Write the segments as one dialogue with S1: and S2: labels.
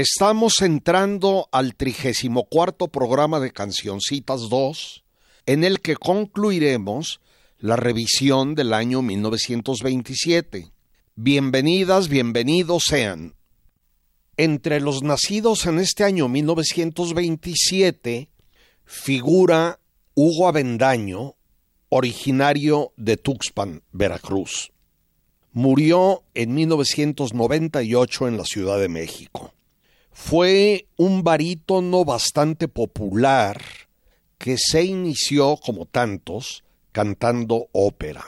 S1: Estamos entrando al 34 programa de Cancioncitas 2, en el que concluiremos la revisión del año 1927. Bienvenidas, bienvenidos sean. Entre los nacidos en este año 1927 figura Hugo Avendaño, originario de Tuxpan, Veracruz. Murió en 1998 en la Ciudad de México. Fue un barítono bastante popular que se inició, como tantos, cantando ópera.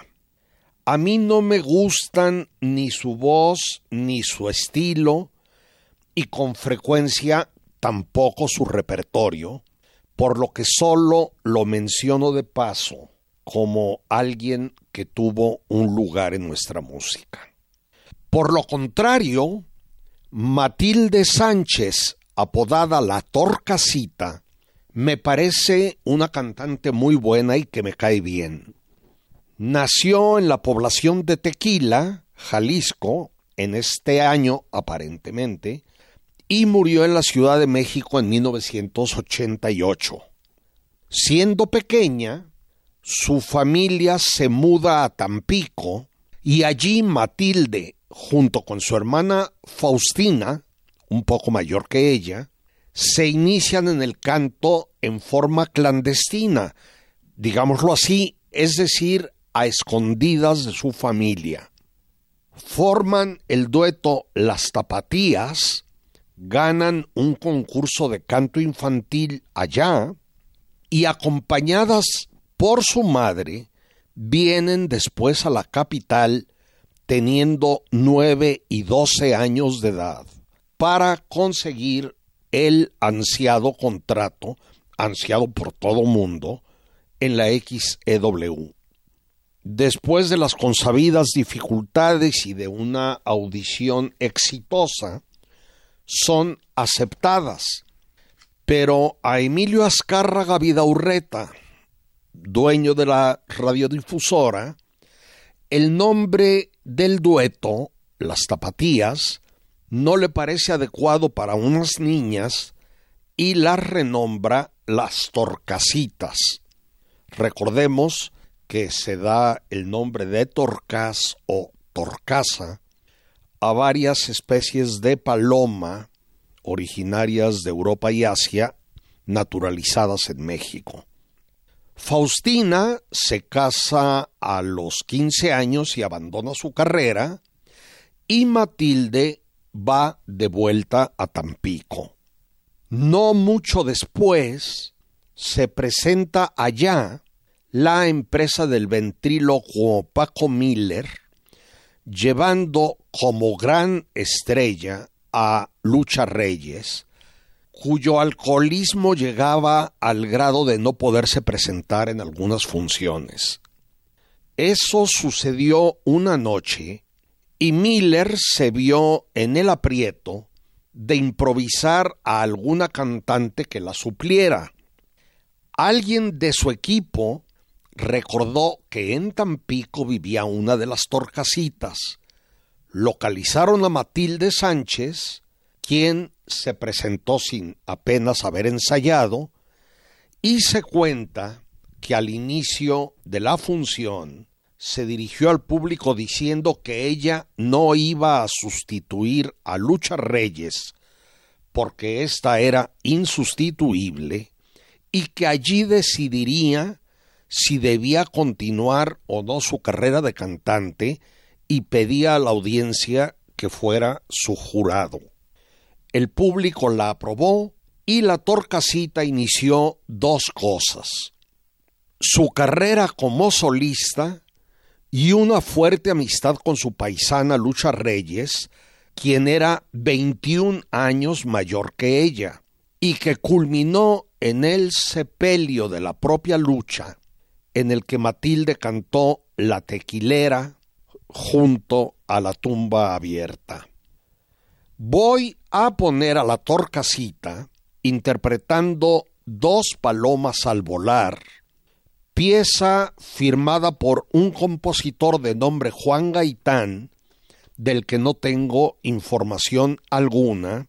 S1: A mí no me gustan ni su voz ni su estilo y con frecuencia tampoco su repertorio, por lo que solo lo menciono de paso como alguien que tuvo un lugar en nuestra música. Por lo contrario, Matilde Sánchez, apodada La Torcasita, me parece una cantante muy buena y que me cae bien. Nació en la población de Tequila, Jalisco, en este año aparentemente, y murió en la Ciudad de México en 1988. Siendo pequeña, su familia se muda a Tampico y allí Matilde junto con su hermana Faustina, un poco mayor que ella, se inician en el canto en forma clandestina, digámoslo así, es decir, a escondidas de su familia. Forman el dueto Las Tapatías, ganan un concurso de canto infantil allá y acompañadas por su madre, vienen después a la capital teniendo nueve y doce años de edad para conseguir el ansiado contrato, ansiado por todo mundo, en la XEW. Después de las consabidas dificultades y de una audición exitosa, son aceptadas. Pero a Emilio Azcárraga Vidaurreta, dueño de la radiodifusora, el nombre del dueto, las tapatías, no le parece adecuado para unas niñas y las renombra las torcasitas. Recordemos que se da el nombre de torcas o torcasa a varias especies de paloma originarias de Europa y Asia naturalizadas en México. Faustina se casa a los 15 años y abandona su carrera y Matilde va de vuelta a Tampico. No mucho después se presenta allá la empresa del ventrílocuo Paco Miller, llevando como gran estrella a Lucha Reyes, cuyo alcoholismo llegaba al grado de no poderse presentar en algunas funciones. Eso sucedió una noche y Miller se vio en el aprieto de improvisar a alguna cantante que la supliera. Alguien de su equipo recordó que en Tampico vivía una de las torcasitas. Localizaron a Matilde Sánchez, quien se presentó sin apenas haber ensayado y se cuenta que al inicio de la función se dirigió al público diciendo que ella no iba a sustituir a Lucha Reyes porque ésta era insustituible y que allí decidiría si debía continuar o no su carrera de cantante y pedía a la audiencia que fuera su jurado. El público la aprobó y la Torcasita inició dos cosas. Su carrera como solista y una fuerte amistad con su paisana Lucha Reyes quien era 21 años mayor que ella, y que culminó en el sepelio de la propia lucha, en el que Matilde cantó La tequilera junto a la tumba abierta. Voy a poner a la torcasita interpretando Dos palomas al volar, pieza firmada por un compositor de nombre Juan Gaitán, del que no tengo información alguna,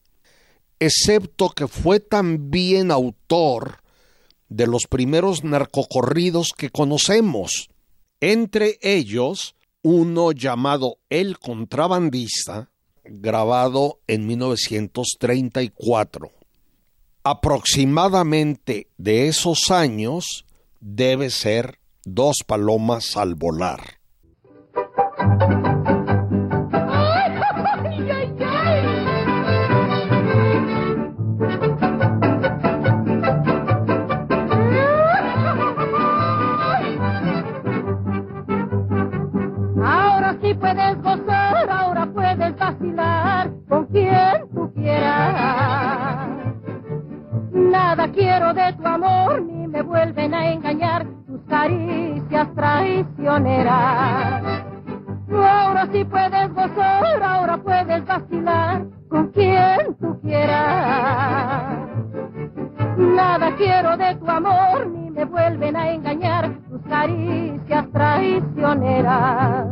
S1: excepto que fue también autor de los primeros narcocorridos que conocemos, entre ellos uno llamado El Contrabandista, grabado en 1934. Aproximadamente de esos años debe ser Dos Palomas al Volar.
S2: Nada quiero de tu amor, ni me vuelven a engañar tus caricias traicioneras. Ahora sí puedes gozar, ahora puedes vacilar con quien tú quieras. Nada quiero de tu amor, ni me vuelven a engañar tus caricias traicioneras.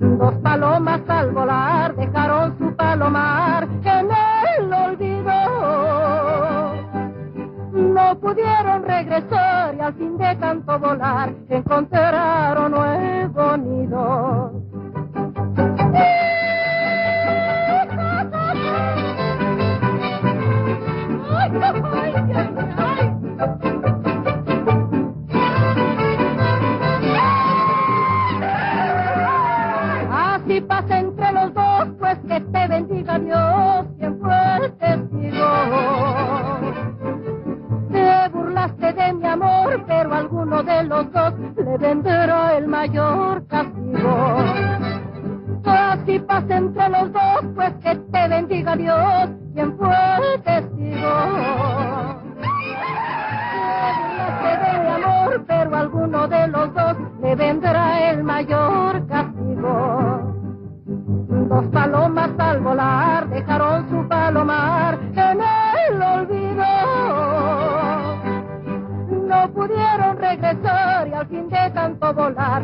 S2: Dos palomas al volar dejaron su palomar en el No pudieron regresar y al fin de tanto volar encontraron nuevo nido. Dos le vendrá el mayor castigo. Así pasa entre los dos, pues que te bendiga Dios quien fue el testigo. De mi amor, pero alguno de los dos le vendrá el mayor castigo. Dos palomas al volar dejaron su palomar al fin de tanto volar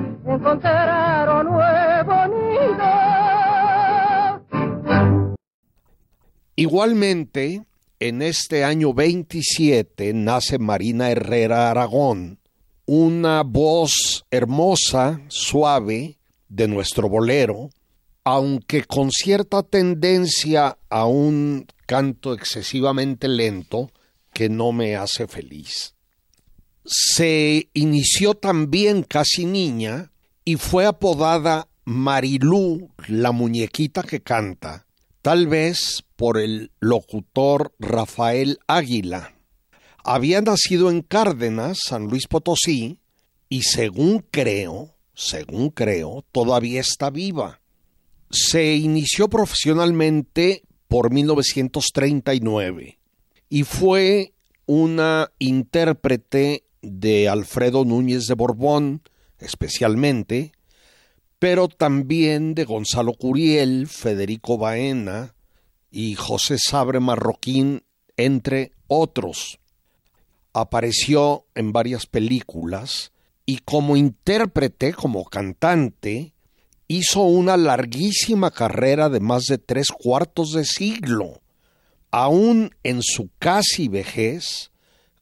S2: nuevo nido.
S1: Igualmente, en este año 27 nace Marina Herrera Aragón, una voz hermosa, suave de nuestro bolero, aunque con cierta tendencia a un canto excesivamente lento que no me hace feliz. Se inició también casi niña y fue apodada Marilú, la muñequita que canta, tal vez por el locutor Rafael Águila. Había nacido en Cárdenas, San Luis Potosí, y según creo, según creo, todavía está viva se inició profesionalmente por 1939 y fue una intérprete de Alfredo Núñez de Borbón, especialmente, pero también de Gonzalo Curiel, Federico Baena y José Sabre Marroquín, entre otros. Apareció en varias películas y como intérprete, como cantante, hizo una larguísima carrera de más de tres cuartos de siglo. Aún en su casi vejez,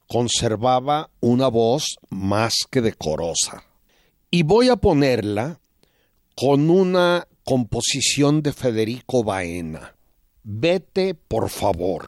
S1: conservaba una voz más que decorosa. Y voy a ponerla con una composición de Federico Baena. Vete, por favor.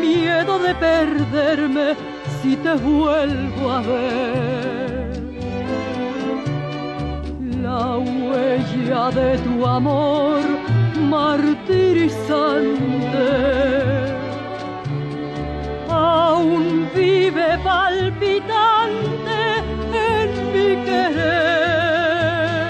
S2: Miedo
S3: de perderme si te vuelvo a ver. La huella de tu amor martirizante aún vive palpitante en mi querer.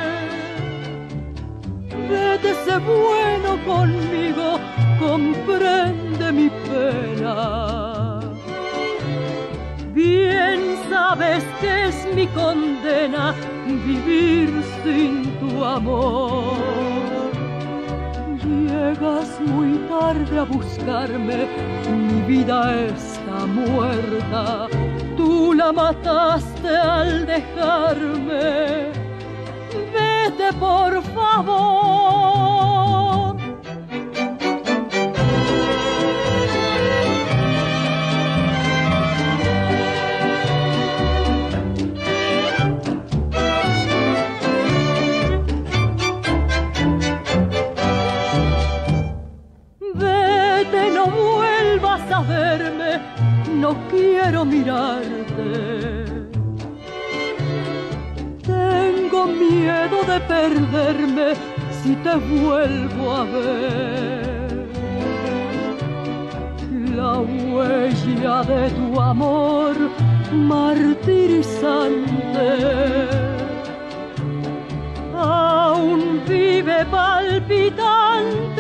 S3: Vete ese bueno conmigo, comprende mi pena. Bien sabes que es mi condena vivir sin tu amor. Llegas muy tarde a buscarme, mi vida está muerta. Tú la mataste al dejarme. Vete por favor. Quiero mirarte. Tengo miedo de perderme si te vuelvo a ver. La huella de tu amor martirizante aún vive palpitante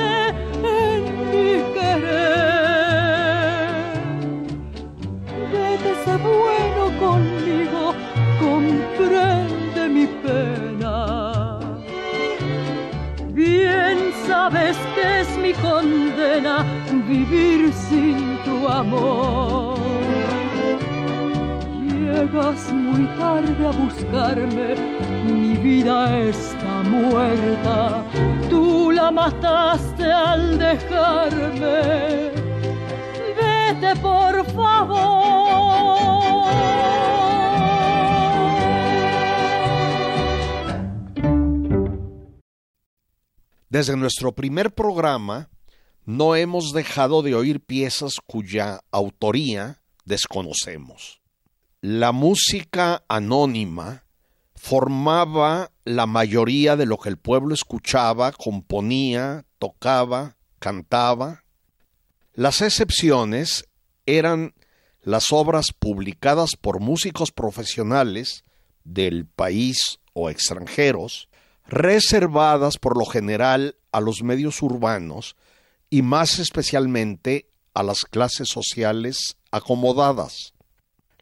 S3: condena vivir sin tu amor. Llegas muy tarde a buscarme, mi vida está muerta. Tú la mataste al dejarme. Vete por favor.
S1: Desde nuestro primer programa no hemos dejado de oír piezas cuya autoría desconocemos. La música anónima formaba la mayoría de lo que el pueblo escuchaba, componía, tocaba, cantaba. Las excepciones eran las obras publicadas por músicos profesionales del país o extranjeros, reservadas por lo general a los medios urbanos y más especialmente a las clases sociales acomodadas.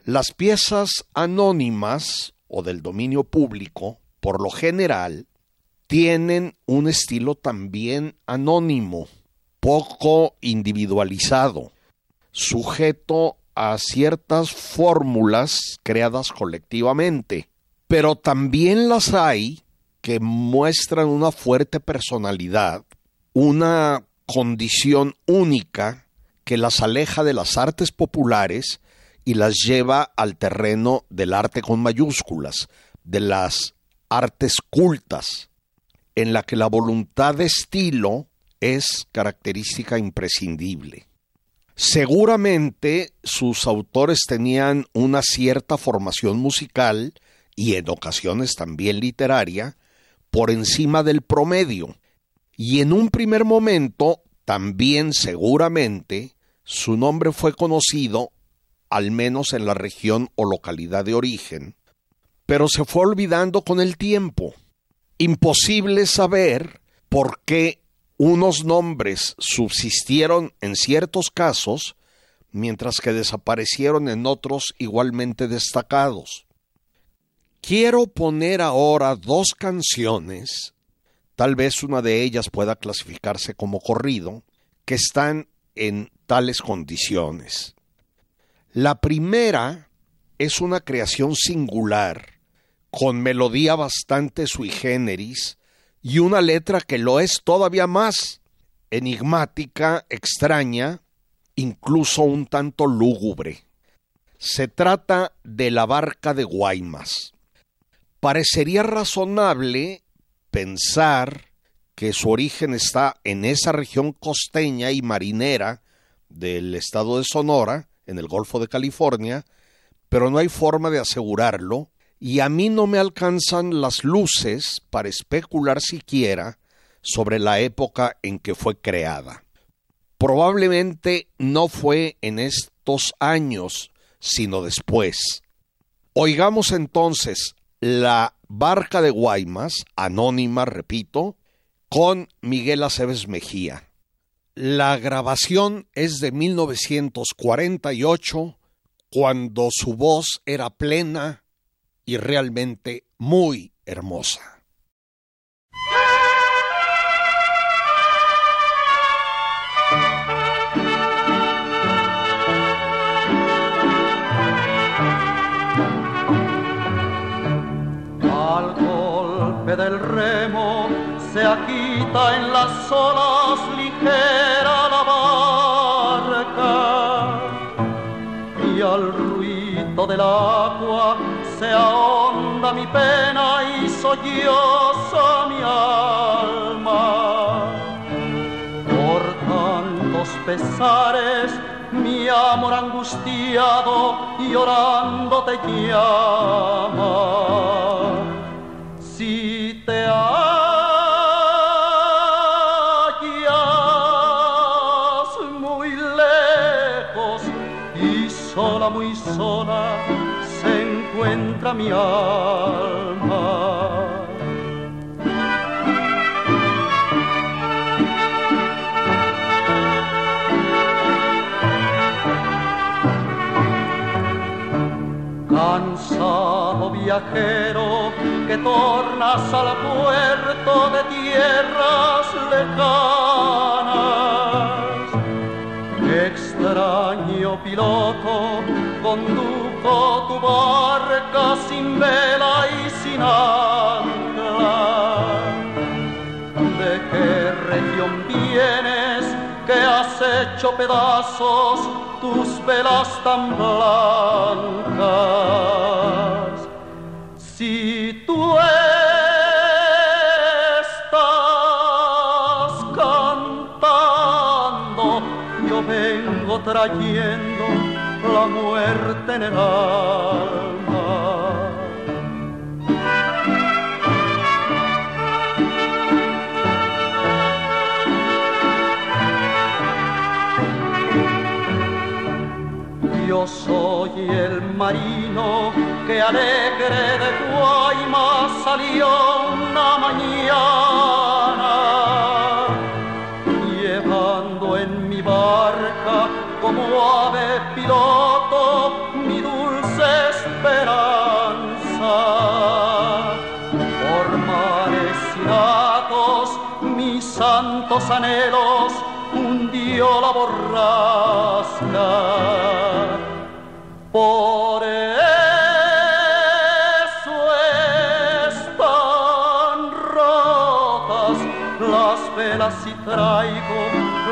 S1: Las piezas anónimas o del dominio público, por lo general, tienen un estilo también anónimo, poco individualizado, sujeto a ciertas fórmulas creadas colectivamente, pero también las hay que muestran una fuerte personalidad, una condición única que las aleja de las artes populares y las lleva al terreno del arte con mayúsculas, de las artes cultas, en la que la voluntad de estilo es característica imprescindible. Seguramente sus autores tenían una cierta formación musical y en ocasiones también literaria por encima del promedio, y en un primer momento también seguramente su nombre fue conocido al menos en la región o localidad de origen, pero se fue olvidando con el tiempo. Imposible saber por qué unos nombres subsistieron en ciertos casos, mientras que desaparecieron en otros igualmente destacados. Quiero poner ahora dos canciones, tal vez una de ellas pueda clasificarse como corrido, que están en tales condiciones. La primera es una creación singular, con melodía bastante sui generis y una letra que lo es todavía más, enigmática, extraña, incluso un tanto lúgubre. Se trata de la barca de Guaymas. Parecería razonable pensar que su origen está en esa región costeña y marinera del estado de Sonora, en el Golfo de California, pero no hay forma de asegurarlo, y a mí no me alcanzan las luces para especular siquiera sobre la época en que fue creada. Probablemente no fue en estos años, sino después. Oigamos entonces la barca de Guaymas, anónima, repito, con Miguel Aceves Mejía. La grabación es de 1948, cuando su voz era plena y realmente muy hermosa.
S4: Del remo se agita en las olas ligera la barca y al ruido del agua se ahonda mi pena y solloza mi alma. Por tantos pesares mi amor angustiado llorando te llama Cansado viajero que tornas al puerto de tierras lejanas. Extraño piloto, condujo tu barca sin vela y sin ancla. ¿De qué región vienes que has hecho pedazos tus velas tan blancas? Si tú estás cantando, yo vengo trayendo la muerte en el alma. Yo soy el marino que alegre de Guaymas salió una mañana, santos anhelos hundió la borrasca. Por eso están rotas las velas y traigo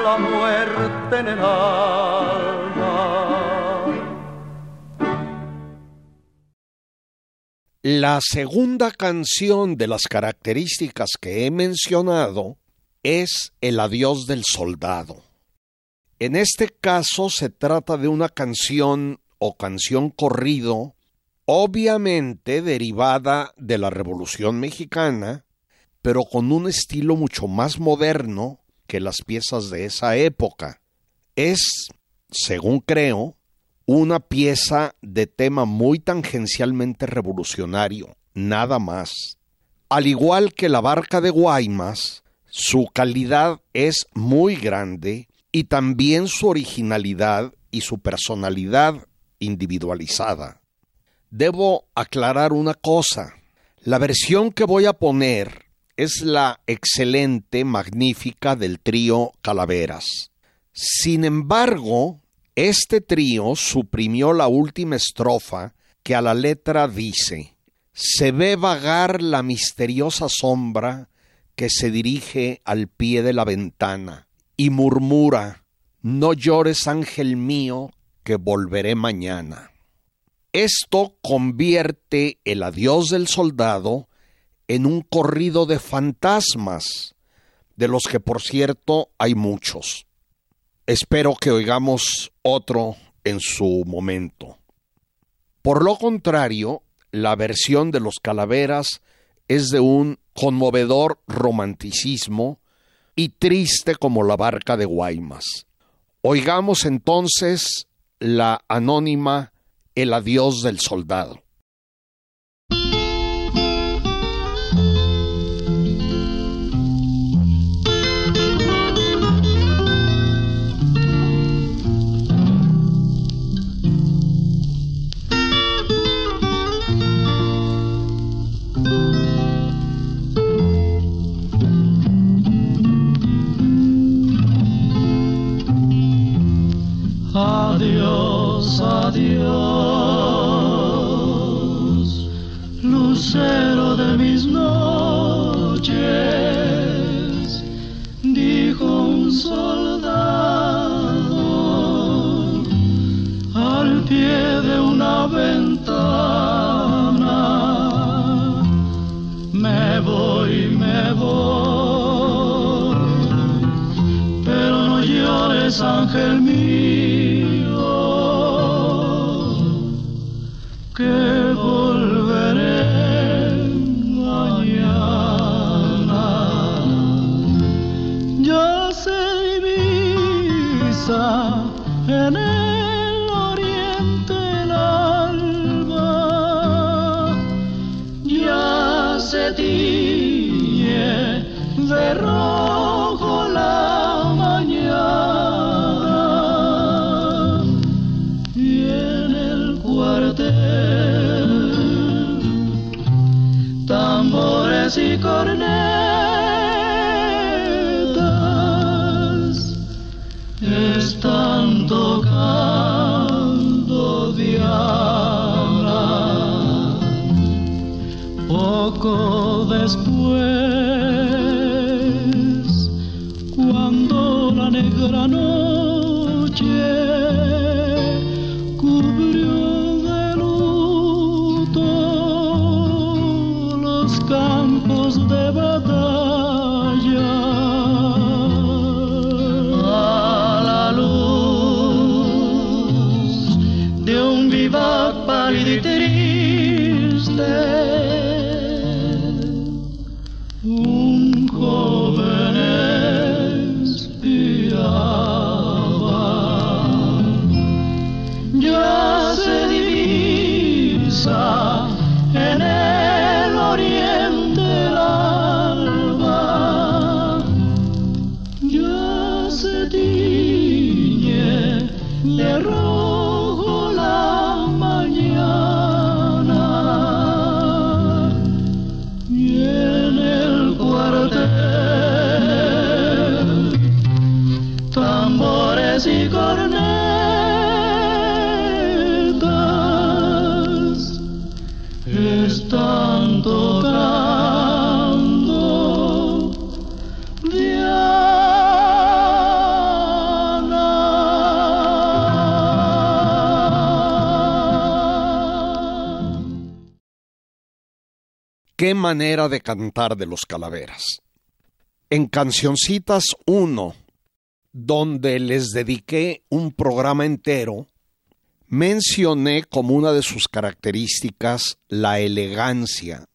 S4: la muerte en el alma.
S1: La segunda canción de las características que he mencionado es El adiós del soldado. En este caso se trata de una canción o canción corrido, obviamente derivada de la Revolución Mexicana, pero con un estilo mucho más moderno que las piezas de esa época. Es, según creo, una pieza de tema muy tangencialmente revolucionario, nada más. Al igual que la barca de Guaymas, su calidad es muy grande y también su originalidad y su personalidad individualizada. Debo aclarar una cosa. La versión que voy a poner es la excelente, magnífica del trío Calaveras. Sin embargo, este trío suprimió la última estrofa que a la letra dice, se ve vagar la misteriosa sombra que se dirige al pie de la ventana y murmura, no llores ángel mío, que volveré mañana. Esto convierte el adiós del soldado en un corrido de fantasmas, de los que por cierto hay muchos. Espero que oigamos otro
S5: en su momento. Por lo contrario, la versión de los calaveras es de un conmovedor romanticismo y triste como la barca de Guaymas. Oigamos entonces la anónima El adiós del soldado. Qué manera de cantar de los calaveras. En Cancioncitas 1, donde les dediqué un programa entero, mencioné como una de sus características la elegancia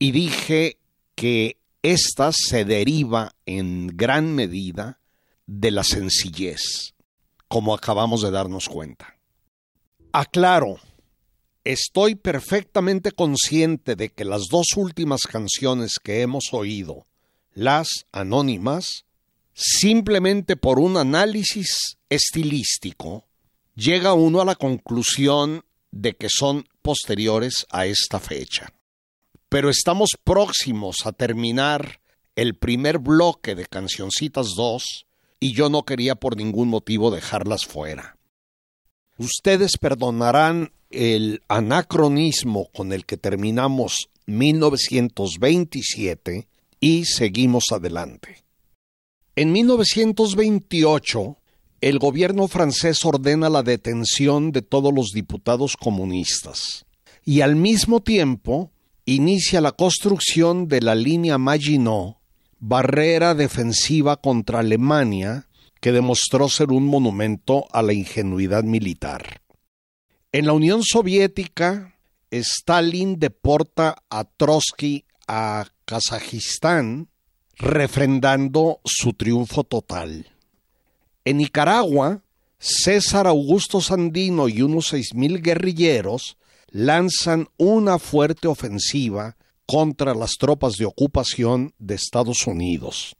S5: y dije que ésta se deriva en gran medida de la sencillez, como acabamos de darnos cuenta. Aclaro, estoy perfectamente consciente de que las dos últimas canciones que hemos oído, las anónimas, simplemente por un análisis estilístico, llega uno a la conclusión de que son posteriores a esta fecha. Pero estamos próximos a terminar el primer bloque de Cancioncitas 2 y yo no quería por ningún motivo dejarlas fuera. Ustedes perdonarán el anacronismo con el que terminamos 1927 y seguimos adelante. En 1928, el gobierno francés ordena la detención de todos los diputados comunistas y al mismo tiempo inicia la construcción de la línea Maginot, barrera defensiva contra Alemania
S1: que demostró ser un monumento a la ingenuidad militar. En la Unión Soviética, Stalin deporta a Trotsky a Kazajistán, refrendando su triunfo total. En Nicaragua, César Augusto Sandino y unos seis mil guerrilleros lanzan una fuerte ofensiva contra las tropas de ocupación de Estados Unidos.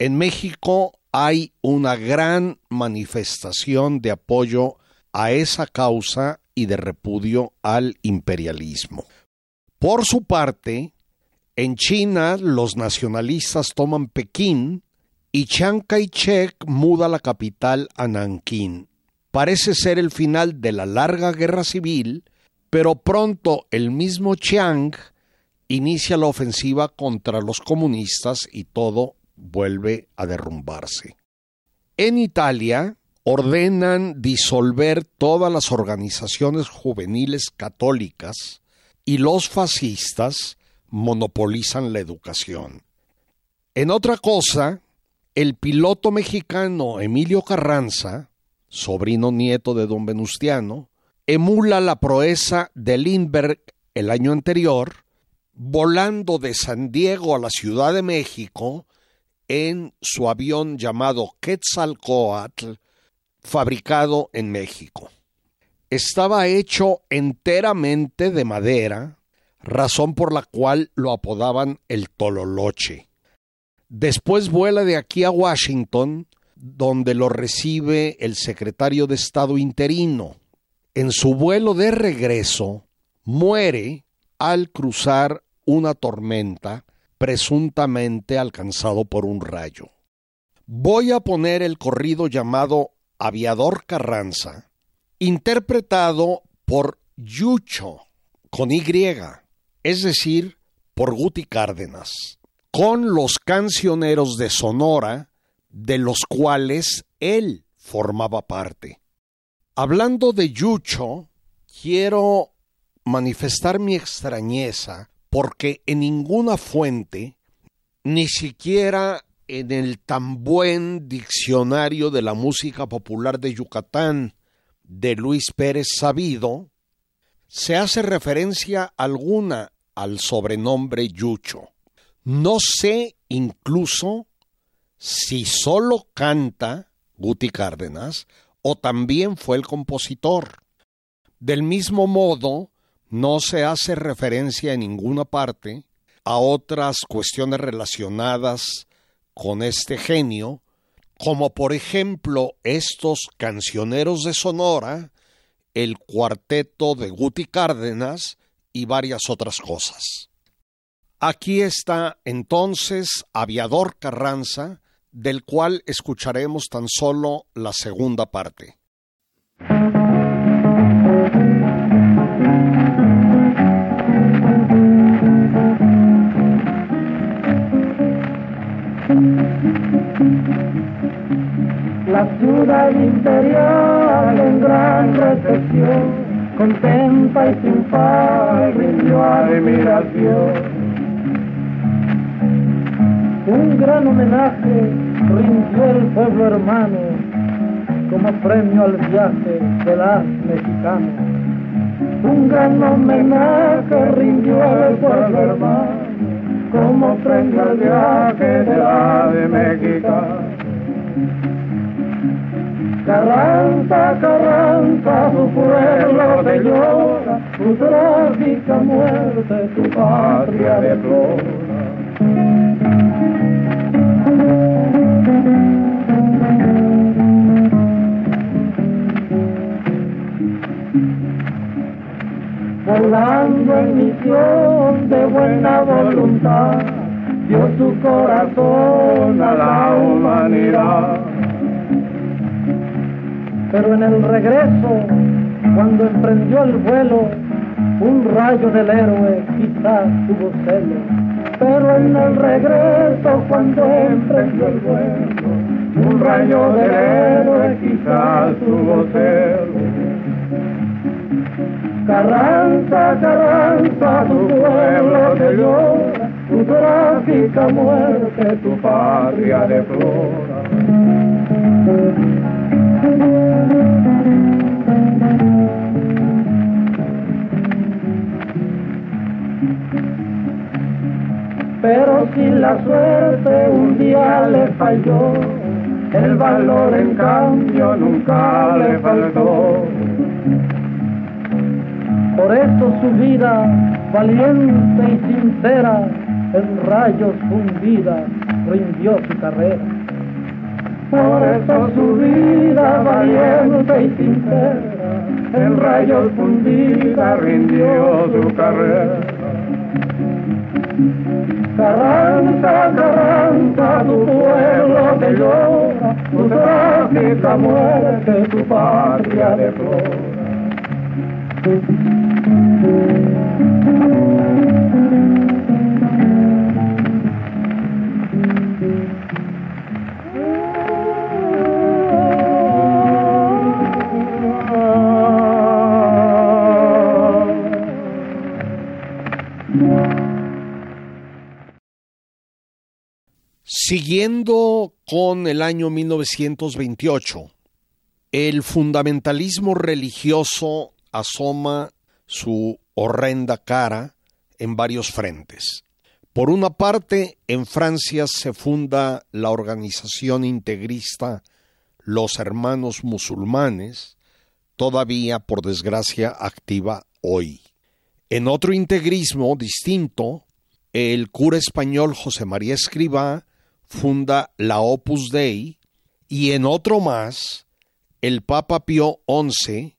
S1: En México hay una gran manifestación de apoyo a esa causa y de repudio al imperialismo. Por su parte, en China los nacionalistas toman Pekín y Chiang Kai-shek muda la capital a Nankín. Parece ser el final de la larga guerra civil, pero pronto el mismo Chiang inicia la ofensiva contra los comunistas y todo vuelve a derrumbarse. En Italia ordenan disolver todas las organizaciones juveniles católicas y los fascistas monopolizan la educación. En otra cosa, el piloto mexicano Emilio Carranza, sobrino nieto de don Venustiano, emula la proeza de Lindbergh el año anterior, volando de San Diego a la Ciudad de México en su avión llamado Quetzalcoatl, fabricado en México. Estaba hecho enteramente de madera, razón por la cual lo apodaban el Tololoche. Después vuela de aquí a Washington, donde lo recibe el secretario de Estado interino. En su vuelo de regreso, muere al cruzar una tormenta presuntamente alcanzado por un rayo. Voy a poner el corrido llamado Aviador Carranza, interpretado por Yucho, con Y, es decir, por Guti Cárdenas, con los cancioneros de Sonora, de los cuales él formaba parte. Hablando de Yucho, quiero manifestar mi extrañeza porque en ninguna fuente, ni siquiera en el tan buen diccionario de la música popular de Yucatán de Luis Pérez Sabido, se hace referencia alguna al sobrenombre Yucho. No sé incluso si solo canta Guti Cárdenas o también fue el compositor. Del mismo modo, no se hace referencia en ninguna parte a otras cuestiones relacionadas con este genio, como por ejemplo estos cancioneros de Sonora, el cuarteto de Guti Cárdenas y varias otras cosas. Aquí está entonces Aviador Carranza, del cual escucharemos tan solo la segunda parte.
S6: La ciudad interior en gran recepción, contenta y triunfal, rindió admiración. Un gran homenaje rindió el pueblo hermano como premio al viaje de las mexicanas. Un gran homenaje rindió al pueblo hermano como premio al viaje de la de México. Carranza, Carranza, tu pueblo te llora, tu trágica muerte, tu patria deplora. volando en misión de buena voluntad, dio su corazón a la humanidad. Pero en el regreso, cuando emprendió el vuelo, un rayo del héroe quizás tuvo celo. Pero en el regreso, cuando emprendió el vuelo, un rayo del héroe quizás tuvo celo. Carranza, Carranza, tu pueblo te llora, tu trágica muerte, tu patria deplora. Pero si la suerte un día le falló, el valor en cambio nunca le faltó. Por eso su vida, valiente y sincera, en rayos fundida, rindió su carrera. Por eso su vida, valiente y sincera, en rayos fundida, rindió su carrera. Carranza, Carranza, tu pueblo te llora, tu trágica muerte, tu patria deplora.
S1: Siguiendo con el año 1928, el fundamentalismo religioso asoma su horrenda cara en varios frentes. Por una parte, en Francia se funda la organización integrista Los Hermanos Musulmanes, todavía por desgracia activa hoy. En otro integrismo distinto, el cura español José María Escribá funda la Opus Dei y en otro más, el Papa Pío XI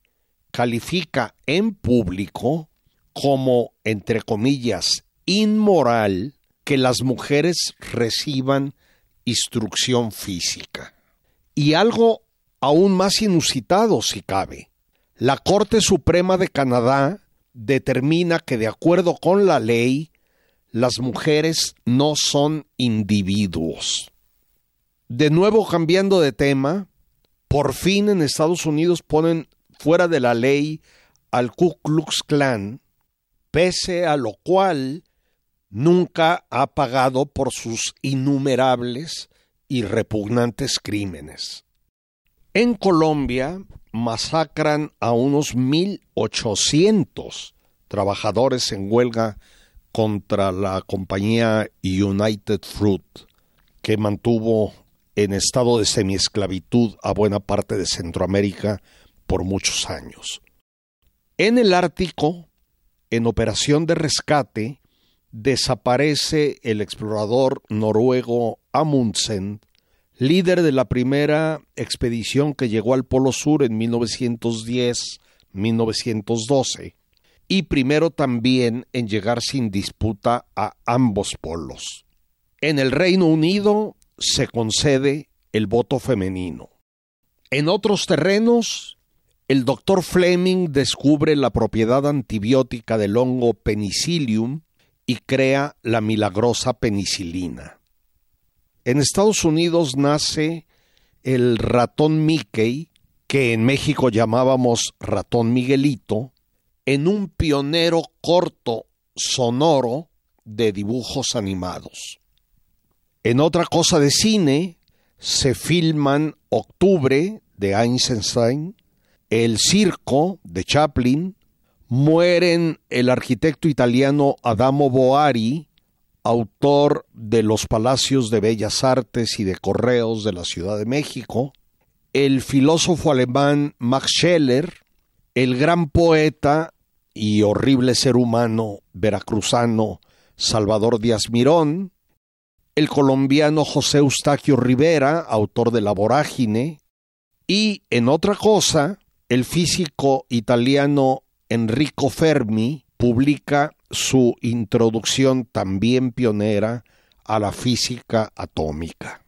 S1: califica en público como, entre comillas, inmoral que las mujeres reciban instrucción física. Y algo aún más inusitado si cabe. La Corte Suprema de Canadá determina que de acuerdo con la ley, las mujeres no son individuos. De nuevo cambiando de tema, por fin en Estados Unidos ponen fuera de la ley al Ku Klux Klan, pese a lo cual nunca ha pagado por sus innumerables y repugnantes crímenes. En Colombia masacran a unos 1.800 trabajadores en huelga contra la compañía United Fruit, que mantuvo en estado de semiesclavitud a buena parte de Centroamérica por muchos años. En el Ártico, en operación de rescate, desaparece el explorador noruego Amundsen, líder de la primera expedición que llegó al Polo Sur en 1910-1912 y primero también en llegar sin disputa a ambos polos. En el Reino Unido se concede el voto femenino. En otros terrenos, el doctor Fleming descubre la propiedad antibiótica del hongo penicillium y crea la milagrosa penicilina. En Estados Unidos nace el ratón Mickey, que en México llamábamos ratón Miguelito, en un pionero corto sonoro de dibujos animados. En otra cosa de cine se filman Octubre de Einstein, El Circo de Chaplin, mueren el arquitecto italiano Adamo Boari, autor de los Palacios de Bellas Artes y de Correos de la Ciudad de México, el filósofo alemán Max Scheller, el gran poeta y horrible ser humano veracruzano Salvador Díaz Mirón, el colombiano José Eustaquio Rivera, autor de La Vorágine, y en otra cosa, el físico italiano Enrico Fermi publica su introducción también pionera a la física atómica.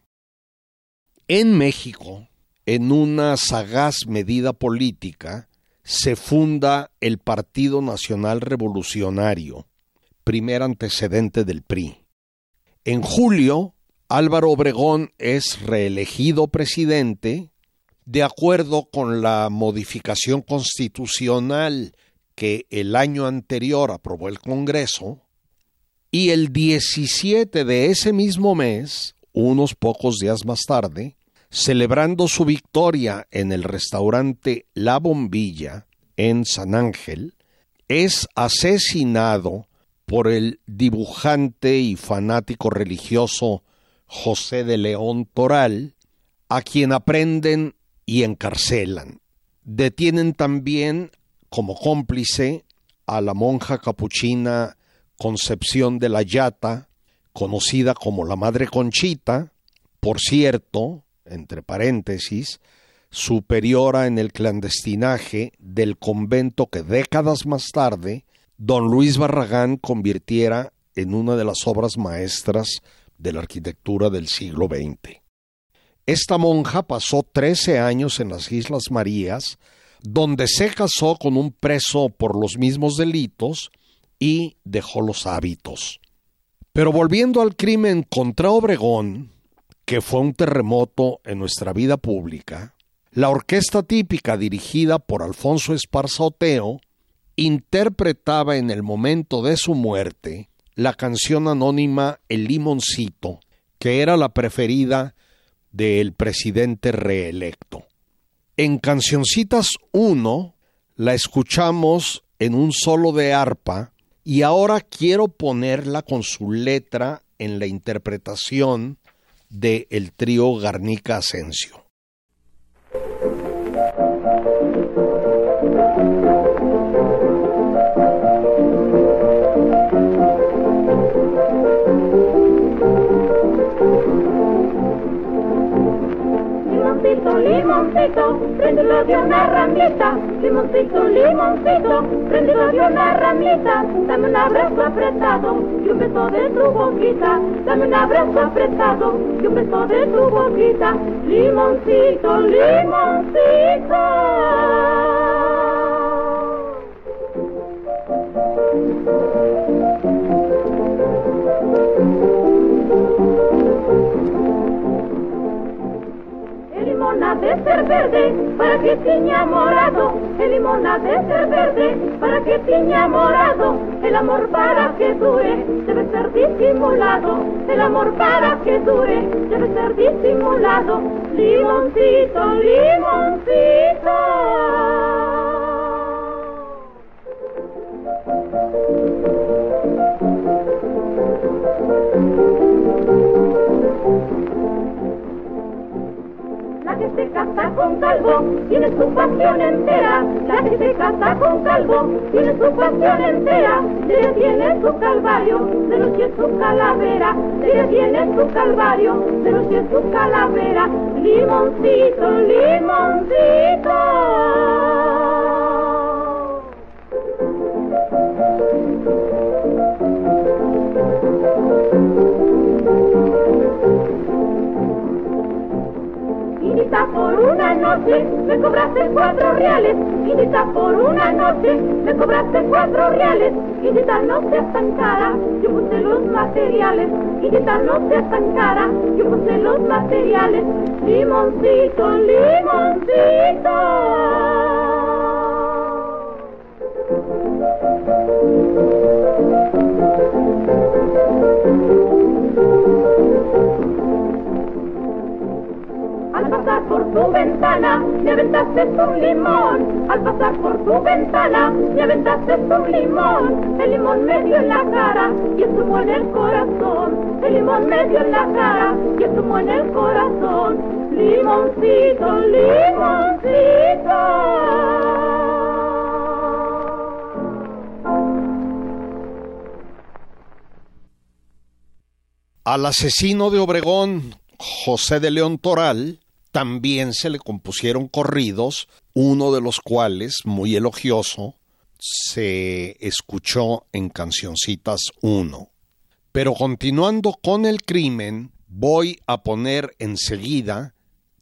S1: En México, en una sagaz medida política, se funda el Partido Nacional Revolucionario, primer antecedente del PRI. En julio, Álvaro Obregón es reelegido presidente de acuerdo con la modificación constitucional que el año anterior aprobó el Congreso, y el 17 de ese mismo mes, unos pocos días más tarde, celebrando su victoria en el restaurante La Bombilla en San Ángel, es asesinado por el dibujante y fanático religioso José de León Toral, a quien aprenden y encarcelan. Detienen también como cómplice a la monja capuchina Concepción de la Yata, conocida como la Madre Conchita, por cierto, entre paréntesis, superiora en el clandestinaje del convento que décadas más tarde don Luis Barragán convirtiera en una de las obras maestras de la arquitectura del siglo XX. Esta monja pasó trece años en las Islas Marías, donde se casó con un preso por los mismos delitos y dejó los hábitos. Pero volviendo al crimen contra Obregón, que fue un terremoto en nuestra vida pública, la orquesta típica dirigida por Alfonso Esparza Oteo interpretaba en el momento de su muerte la canción anónima El Limoncito, que era la preferida del presidente reelecto. En Cancioncitas 1 la escuchamos en un solo de arpa y ahora quiero ponerla con su letra en la interpretación de el trío Garnica Asensio.
S7: Limoncito, préndelo de una ramita. Limoncito, limoncito, préndelo de una ramita. Dame un abrazo apretado y un beso de tu boquita. Dame un abrazo apretado y un beso de tu boquita. Limoncito, limoncito. Para que tiña morado. El limón ha de ser verde para que tiña morado. El amor para que dure debe ser disimulado. El amor para que dure debe ser disimulado. Limoncito, limoncito. Con calvo tiene su pasión entera. La que se casa con calvo tiene su pasión entera. Ella tiene su calvario, de noche es su calavera. Ella tiene su calvario, de noche es su calavera. Limoncito, limoncito. Noche me cobraste cuatro reales. Quinita por una noche me cobraste cuatro reales. Quinita no seas tan cara, yo puse los materiales. Quinita no seas tan cara, yo puse los materiales. Limoncito, limoncito. Tu ventana, me aventaste un limón. Al pasar por tu ventana, me aventaste un limón. El limón me dio en la cara y estuvo en el corazón. El limón me dio en la cara y estuvo en el corazón. Limoncito, limoncito.
S1: Al asesino de Obregón, José de León Toral, también se le compusieron corridos, uno de los cuales, muy elogioso, se escuchó en Cancioncitas 1. Pero continuando con el crimen, voy a poner enseguida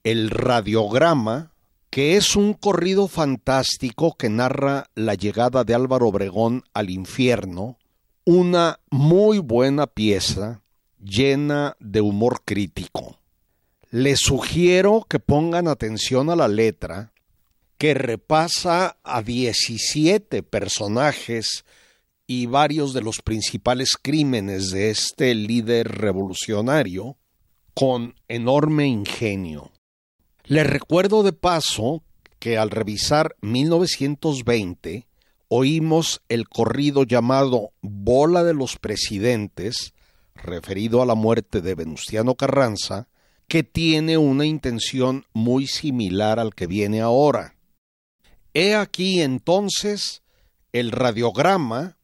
S1: el radiograma, que es un corrido fantástico que narra la llegada de Álvaro Obregón al infierno, una muy buena pieza llena de humor crítico. Les sugiero que pongan atención a la letra, que repasa a 17 personajes y varios de los principales crímenes de este líder revolucionario con enorme ingenio. Les recuerdo de paso que al revisar 1920, oímos el corrido llamado Bola de los Presidentes, referido a la muerte de Venustiano Carranza, que tiene una intención muy similar al que viene ahora. He aquí entonces el radiograma,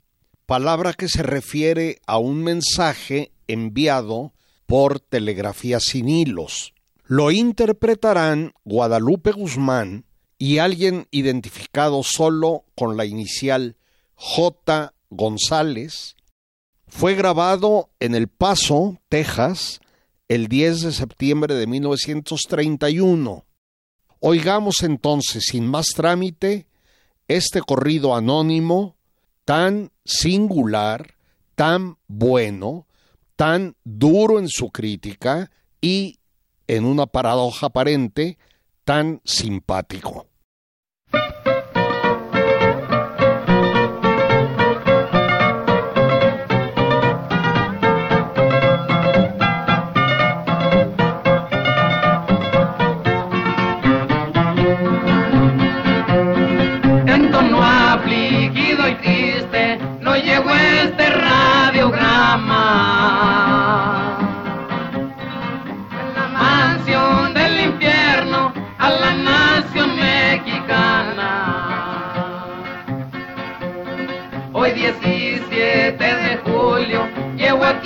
S1: palabra que se refiere a un mensaje enviado por telegrafía sin hilos. Lo interpretarán Guadalupe Guzmán y alguien identificado solo con la inicial J. González. Fue grabado en El Paso, Texas, el 10 de septiembre de 1931. Oigamos entonces, sin más trámite, este corrido anónimo tan singular, tan bueno, tan duro en su crítica y, en una paradoja aparente, tan simpático.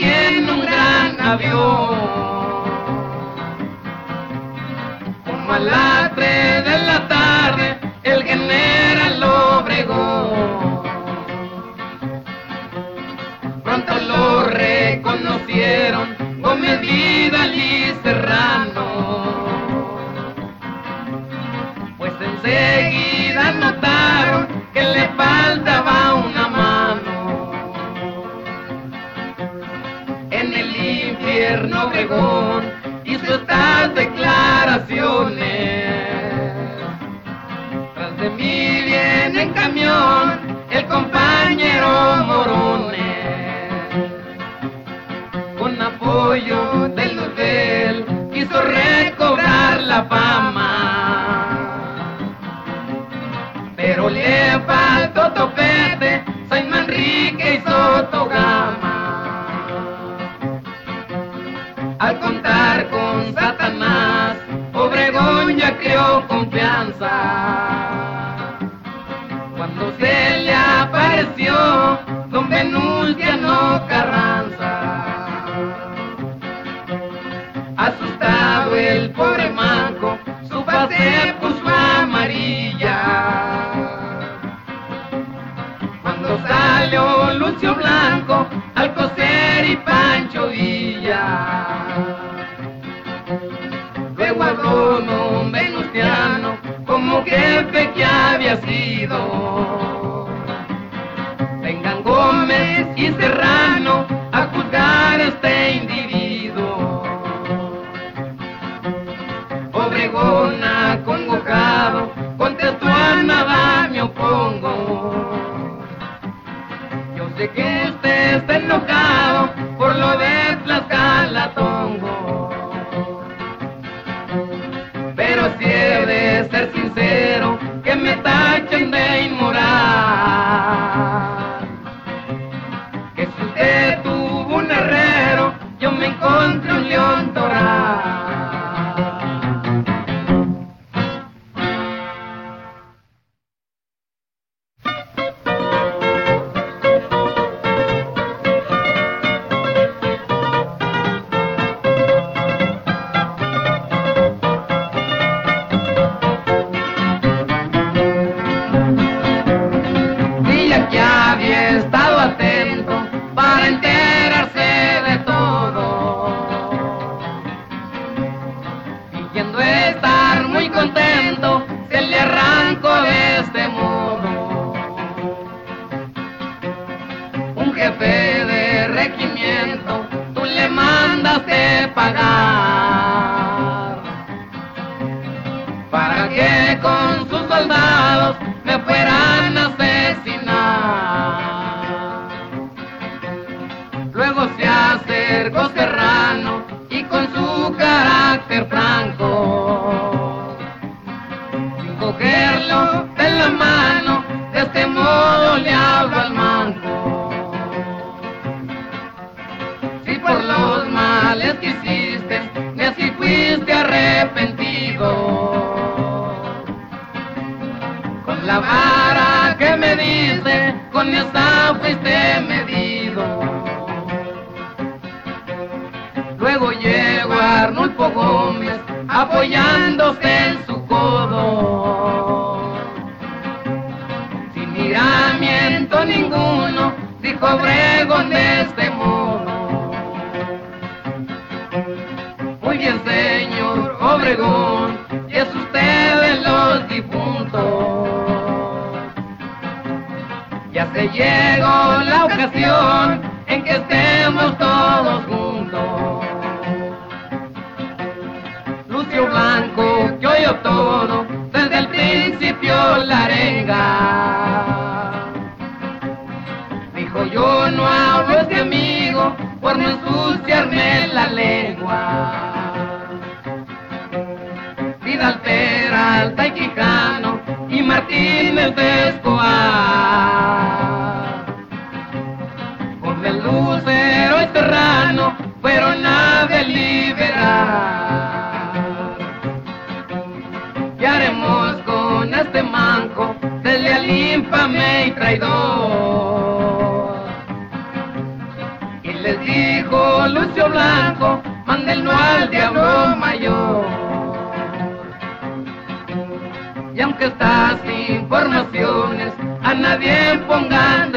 S8: En un gran avión. Como a las tres de la tarde, el general Obregón. Pronto lo reconocieron Gómez Obregón hizo estas declaraciones. Tras de mí viene en camión el compañero Morones, con apoyo del Ludel quiso recobrar la fama. Pero le Creó confianza. Cuando se le apareció don Venustiano Carranza. Asustado el pobre manco, su pase puso amarilla. Cuando salió Lucio Blanco, jefe que había sido. Vengan Gómez y Serrano a juzgar a este individuo. Obregón acongojado contestó a nada me opongo. Yo sé que usted está enojado por lo de Un jefe de regimiento, tú le mandaste pagar. Para que con sus soldados dice, con esa fuiste medido. Luego llegó Arnulfo Gómez apoyándose en su codo. Sin miramiento ninguno, dijo Obregón de este modo. Muy bien, señor Obregón, se llegó la ocasión en que estemos todos juntos. Lucio Blanco, que oyó todo, desde el principio la arenga. Dijo yo no hablo este amigo por no ensuciarme la lengua. Vidal Peralta y Quijano y Martínez de Escobar. Con el lucero y serrano fueron a deliberar. ¿Qué haremos con este manco, desleal, infame y traidor? Y les dijo Lucio Blanco,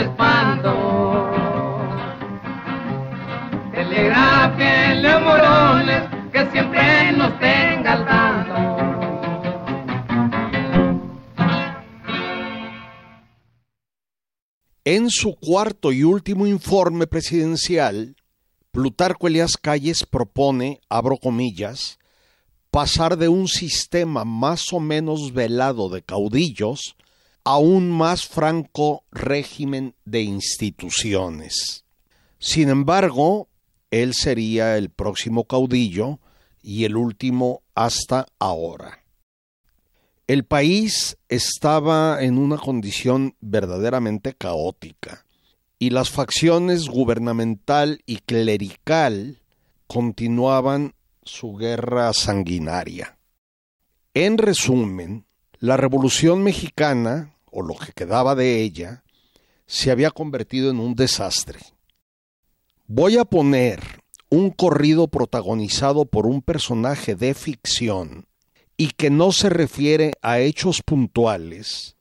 S8: espanto, que siempre nos tenga al.
S1: En su cuarto y último informe presidencial, Plutarco Elias Calles propone, abro comillas, pasar de un sistema más o menos velado de caudillos a un más franco régimen de instituciones. Sin embargo, él sería el próximo caudillo y el último hasta ahora. El país estaba en una condición verdaderamente caótica y las facciones gubernamental y clerical continuaban su guerra sanguinaria. En resumen, la Revolución Mexicana, o lo que quedaba de ella, se había convertido en un desastre. Voy a poner un corrido protagonizado por un personaje de ficción y que no se refiere a hechos puntuales,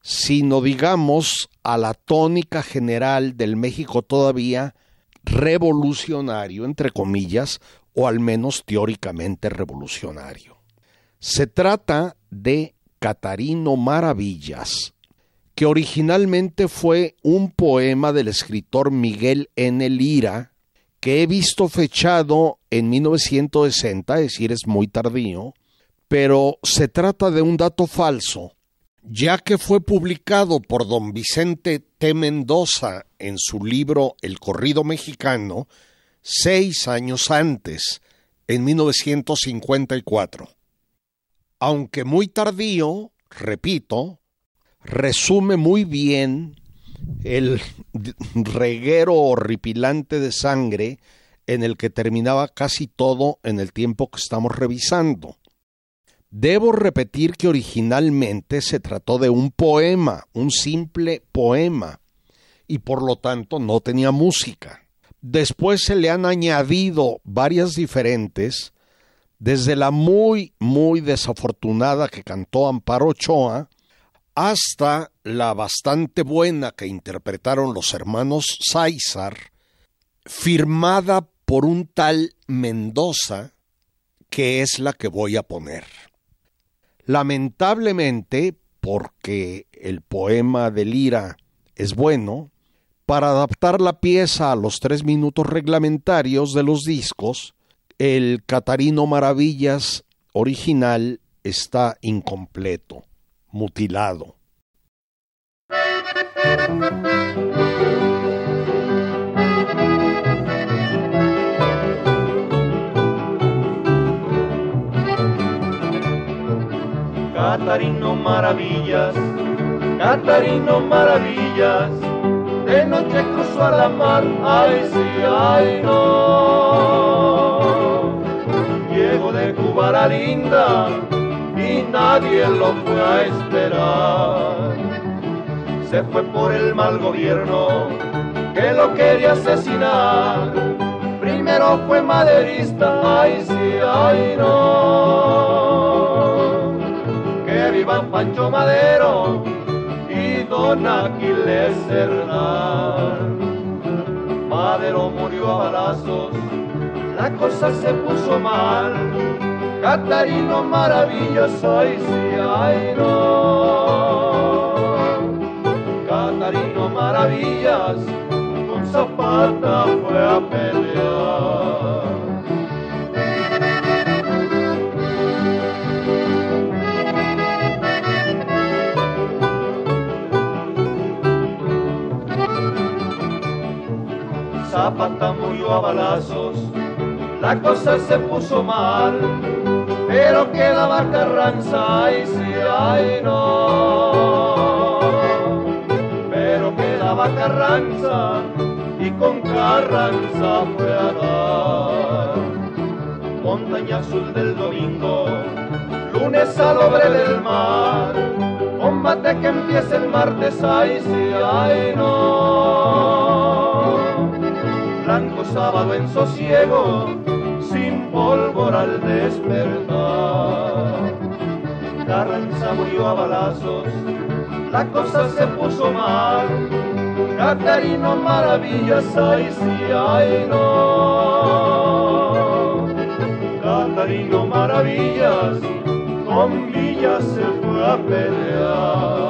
S1: sino digamos a la tónica general del México todavía revolucionario, entre comillas, o al menos teóricamente revolucionario. Se trata de Catarino Maravillas, que originalmente fue un poema del escritor Miguel N. Lira, que he visto fechado en 1960, es decir, es muy tardío, pero se trata de un dato falso, ya que fue publicado por don Vicente T. Mendoza en su libro El corrido mexicano seis años antes, en 1954. Aunque muy tardío, repito, resume muy bien el reguero horripilante de sangre en el que terminaba casi todo en el tiempo que estamos revisando. Debo repetir que originalmente se trató de un poema, un simple poema, y por lo tanto no tenía música. Después se le han añadido varias diferentes, desde la muy, muy desafortunada que cantó Amparo Ochoa, hasta la bastante buena que interpretaron los hermanos Sáizar, firmada por un tal Mendoza, que es la que voy a poner. Lamentablemente, porque el poema de Lira es bueno, para adaptar la pieza a los tres minutos reglamentarios de los discos, el Catarino Maravillas original está incompleto, mutilado.
S9: Catarino Maravillas, Catarino Maravillas, de noche cruzó a la mar, ay sí, ay no. Linda y nadie lo fue a esperar. Se fue por el mal gobierno que lo quería asesinar. Primero fue maderista, ay sí, ay no. Que viva Pancho Madero y don Aquiles Hernán. Madero murió a balazos, la cosa se puso mal. Catarino Maravillas, ay sí, ay no. Catarino Maravillas, con Zapata fue a pelear. Zapata murió a balazos, la cosa se puso mal, pero quedaba Carranza, ay sí, ay no. Pero quedaba Carranza y con Carranza fue a dar. Montaña azul del domingo, lunes al obre del mar, combate que empieza el martes, ay sí, ay no blanco sábado en sosiego, sin pólvora al despertar. Carranza murió a balazos, la cosa se puso mal. Catarino Maravillas, ay sí, ay no. Catarino Maravillas, con Villa se fue a pelear.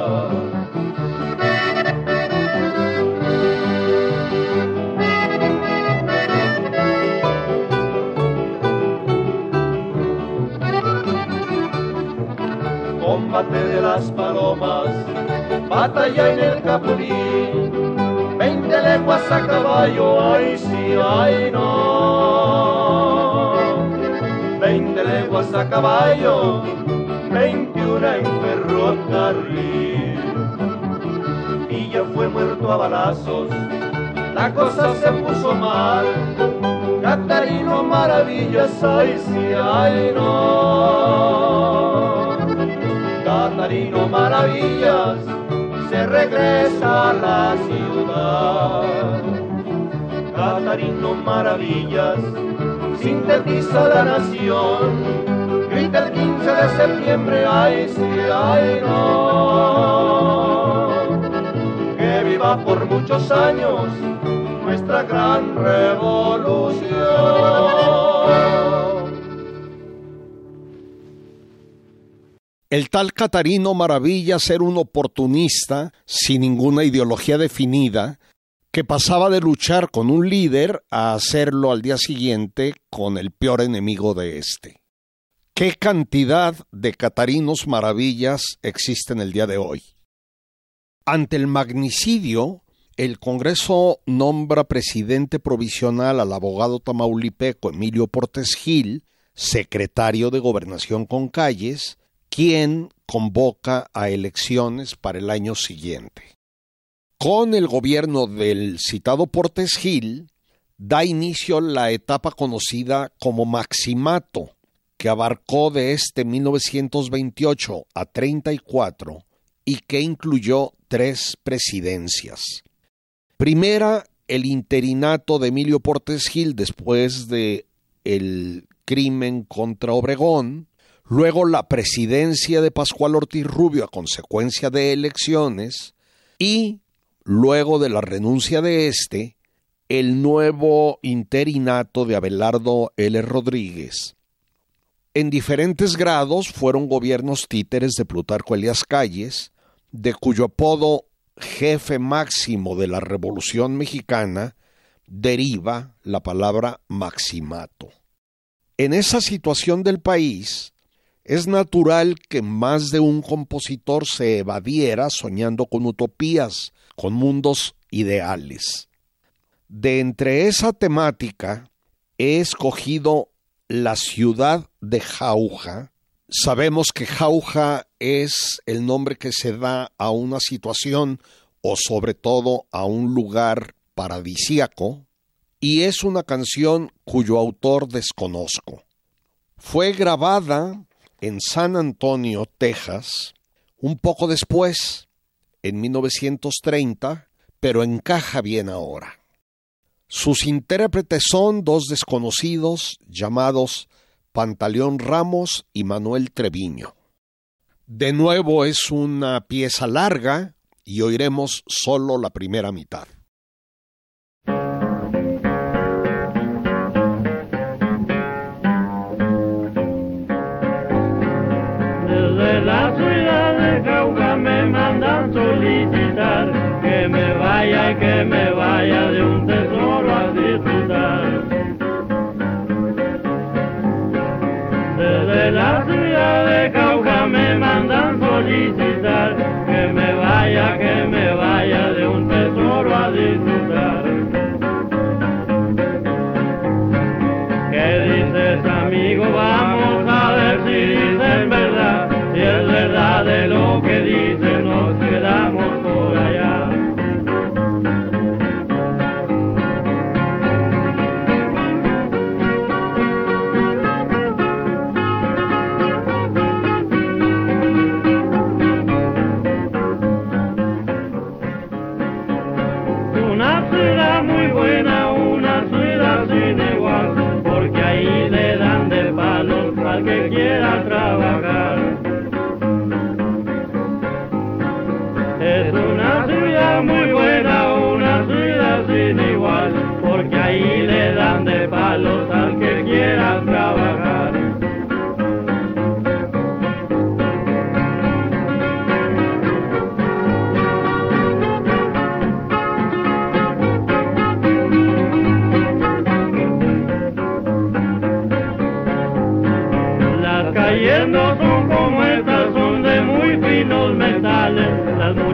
S9: De las palomas, batalla en el Capulín, veinte leguas a caballo, ay sí, ay no. Veinte leguas a caballo, veintiuna en ferrocarril. Villa fue muerto a balazos, la cosa se puso mal. Catarino Maravillas, ay sí, ay no. Catarino Maravillas se regresa a la ciudad. Catarino Maravillas sintetiza la nación. Grita el 15 de septiembre, ay sí, ay no. Que viva por muchos años nuestra gran revolución.
S1: El tal Catarino Maravillas era un oportunista sin ninguna ideología definida que pasaba de luchar con un líder a hacerlo al día siguiente con el peor enemigo de éste. ¿Qué cantidad de Catarinos Maravillas existe en el día de hoy? Ante el magnicidio, el Congreso nombra presidente provisional al abogado tamaulipeco Emilio Portes Gil, secretario de Gobernación con Calles, quien convoca a elecciones para el año siguiente. Con el gobierno del citado Portes Gil, da inicio la etapa conocida como Maximato, que abarcó de este 1928 a 34 y que incluyó tres presidencias. Primera, el interinato de Emilio Portes Gil después de el crimen contra Obregón, luego la presidencia de Pascual Ortiz Rubio a consecuencia de elecciones y luego de la renuncia de este, el nuevo interinato de Abelardo L. Rodríguez. En diferentes grados fueron gobiernos títeres de Plutarco Elias Calles, de cuyo apodo jefe máximo de la Revolución Mexicana deriva la palabra maximato. En esa situación del país, es natural que más de un compositor se evadiera soñando con utopías, con mundos ideales. De entre esa temática he escogido la ciudad de Jauja. Sabemos que Jauja es el nombre que se da a una situación o sobre todo a un lugar paradisíaco y es una canción cuyo autor desconozco. Fue grabada en San Antonio, Texas, un poco después, en 1930, pero encaja bien ahora. Sus intérpretes son dos desconocidos llamados Pantaleón Ramos y Manuel Treviño. De nuevo es una pieza larga y oiremos solo la primera mitad.
S10: Desde la ciudad de Cauca me mandan solicitar que me vaya que me vaya de un tesoro a disfrutar. Desde la ciudad de Cauca me mandan solicitar que me vaya, que me vaya de un tesoro a disfrutar.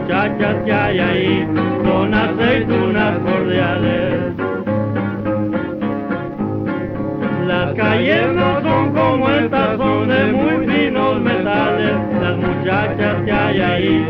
S10: Muchachas que hay ahí son aceitunas cordiales. Las calles no son como estas, son de muy finos metales. Las muchachas que hay ahí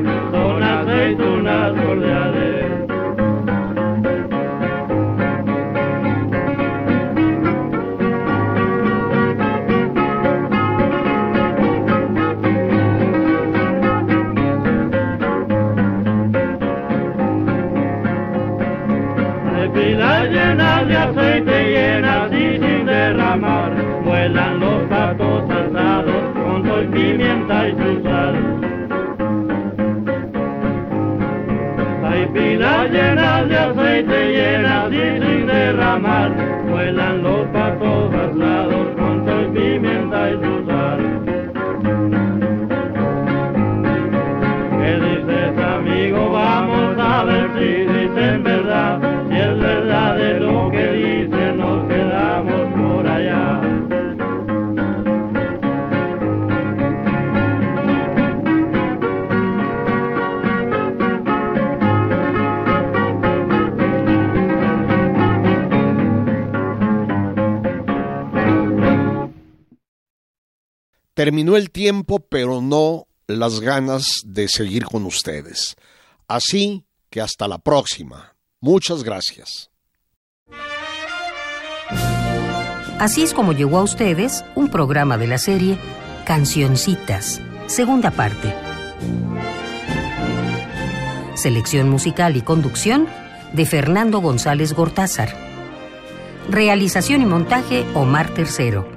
S1: Terminó el tiempo, pero no las ganas de seguir con ustedes. Así que hasta la próxima. Muchas gracias.
S11: Así es como llegó a ustedes un programa de la serie Cancioncitas, segunda parte. Selección musical y conducción de Fernando González Gortázar. Realización y montaje Omar Tercero.